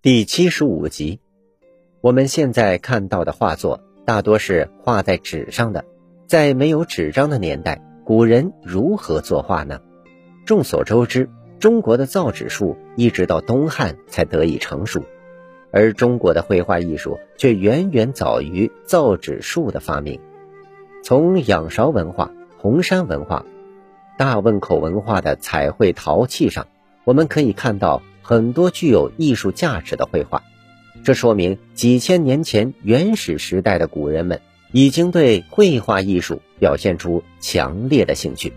第七十五集，我们现在看到的画作大多是画在纸上的。在没有纸张的年代，古人如何作画呢？众所周知，中国的造纸术一直到东汉才得以成熟，而中国的绘画艺术却远远早于造纸术的发明。从仰韶文化、红山文化、大汶口文化的彩绘陶器上，我们可以看到。很多具有艺术价值的绘画，这说明几千年前原始时代的古人们已经对绘画艺术表现出强烈的兴趣。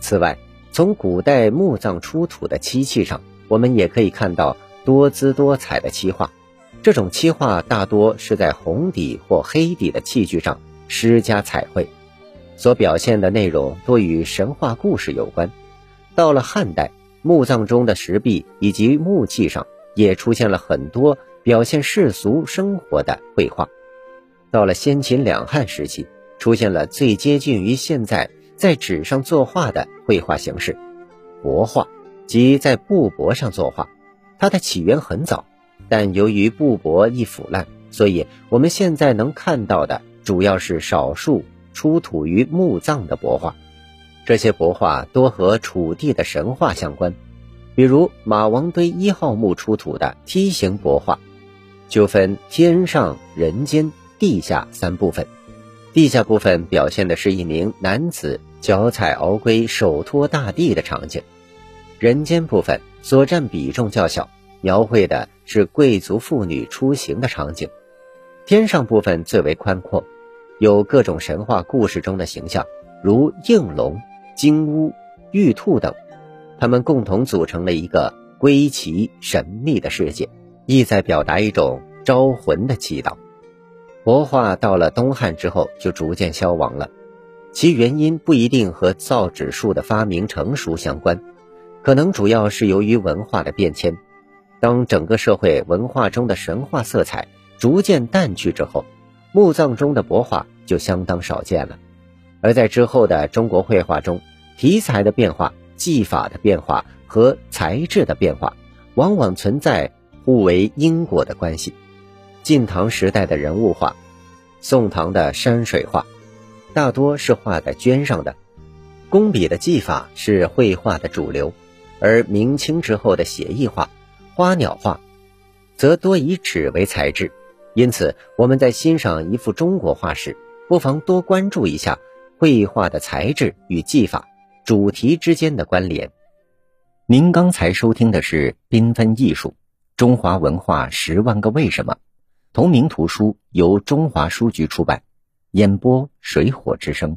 此外，从古代墓葬出土的漆器上，我们也可以看到多姿多彩的漆画。这种漆画大多是在红底或黑底的器具上施加彩绘，所表现的内容多与神话故事有关。到了汉代。墓葬中的石壁以及木器上也出现了很多表现世俗生活的绘画。到了先秦两汉时期，出现了最接近于现在在纸上作画的绘画形式——帛画，即在布帛上作画。它的起源很早，但由于布帛易腐烂，所以我们现在能看到的主要是少数出土于墓葬的帛画。这些帛画多和楚地的神话相关，比如马王堆一号墓出土的梯形帛画，就分天上、人间、地下三部分。地下部分表现的是一名男子脚踩鳌龟、手托大地的场景；人间部分所占比重较小，描绘的是贵族妇女出行的场景；天上部分最为宽阔，有各种神话故事中的形象，如应龙。金乌、玉兔等，它们共同组成了一个归奇神秘的世界，意在表达一种招魂的祈祷。帛画到了东汉之后就逐渐消亡了，其原因不一定和造纸术的发明成熟相关，可能主要是由于文化的变迁。当整个社会文化中的神话色彩逐渐淡去之后，墓葬中的帛画就相当少见了。而在之后的中国绘画中，题材的变化、技法的变化和材质的变化，往往存在互为因果的关系。晋唐时代的人物画，宋唐的山水画，大多是画在绢上的，工笔的技法是绘画的主流；而明清之后的写意画、花鸟画，则多以纸为材质。因此，我们在欣赏一幅中国画时，不妨多关注一下。绘画的材质与技法、主题之间的关联。您刚才收听的是《缤纷艺术：中华文化十万个为什么》，同名图书由中华书局出版，演播水火之声。